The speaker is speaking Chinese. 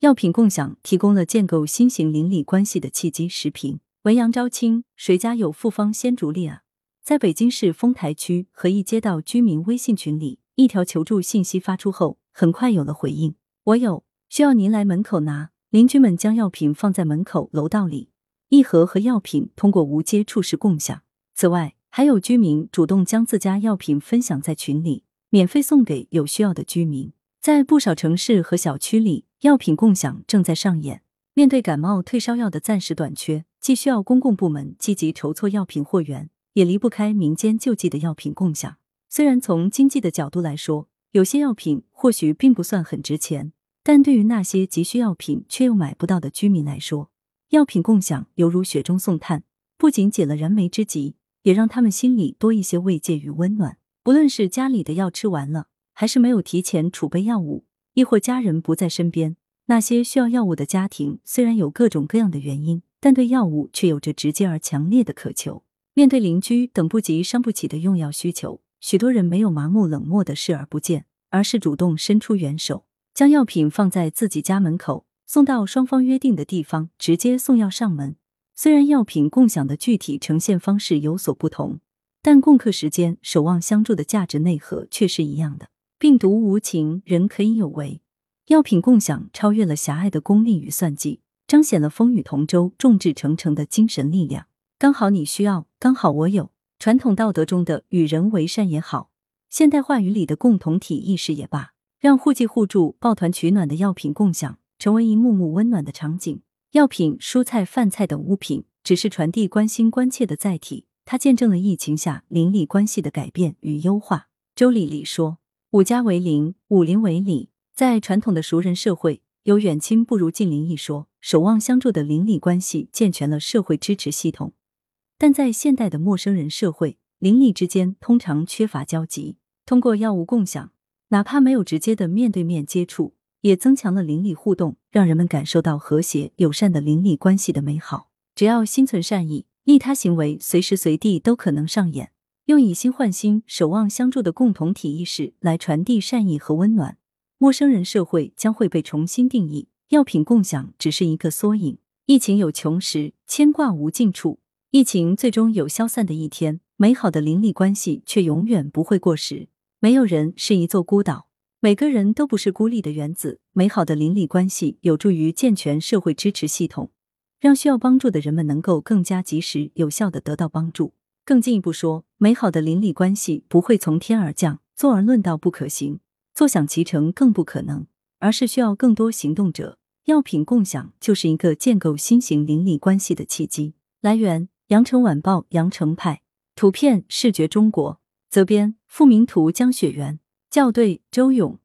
药品共享提供了建构新型邻里关系的契机。时评：文阳昭清，谁家有复方鲜竹粒啊？在北京市丰台区和义街道居民微信群里，一条求助信息发出后，很快有了回应。我有，需要您来门口拿。邻居们将药品放在门口楼道里，一盒和药品通过无接触式共享。此外，还有居民主动将自家药品分享在群里，免费送给有需要的居民。在不少城市和小区里，药品共享正在上演。面对感冒退烧药的暂时短缺，既需要公共部门积极筹措药品货源。也离不开民间救济的药品共享。虽然从经济的角度来说，有些药品或许并不算很值钱，但对于那些急需药品却又买不到的居民来说，药品共享犹如雪中送炭，不仅解了燃眉之急，也让他们心里多一些慰藉与温暖。不论是家里的药吃完了，还是没有提前储备药物，亦或家人不在身边，那些需要药物的家庭，虽然有各种各样的原因，但对药物却有着直接而强烈的渴求。面对邻居等不及、伤不起的用药需求，许多人没有麻木冷漠的视而不见，而是主动伸出援手，将药品放在自己家门口，送到双方约定的地方，直接送药上门。虽然药品共享的具体呈现方式有所不同，但共克时间、守望相助的价值内核却是一样的。病毒无情，人可以有为。药品共享超越了狭隘的功利与算计，彰显了风雨同舟、众志成城的精神力量。刚好你需要，刚好我有。传统道德中的与人为善也好，现代话语里的共同体意识也罢，让互济互助、抱团取暖的药品共享成为一幕幕温暖的场景。药品、蔬菜、饭菜等物品只是传递关心关切的载体，它见证了疫情下邻里关系的改变与优化。周丽丽说：“五家为邻，五邻为里。”在传统的熟人社会，有远亲不如近邻一说，守望相助的邻里关系健全了社会支持系统。但在现代的陌生人社会，邻里之间通常缺乏交集。通过药物共享，哪怕没有直接的面对面接触，也增强了邻里互动，让人们感受到和谐友善的邻里关系的美好。只要心存善意，利他行为随时随地都可能上演。用以心换心、守望相助的共同体意识来传递善意和温暖，陌生人社会将会被重新定义。药品共享只是一个缩影。疫情有穷时，牵挂无尽处。疫情最终有消散的一天，美好的邻里关系却永远不会过时。没有人是一座孤岛，每个人都不是孤立的原子。美好的邻里关系有助于健全社会支持系统，让需要帮助的人们能够更加及时、有效的得到帮助。更进一步说，美好的邻里关系不会从天而降，坐而论道不可行，坐享其成更不可能，而是需要更多行动者。药品共享就是一个建构新型邻里关系的契机。来源。羊城晚报羊城派图片视觉中国责编付明图江雪源校对周勇。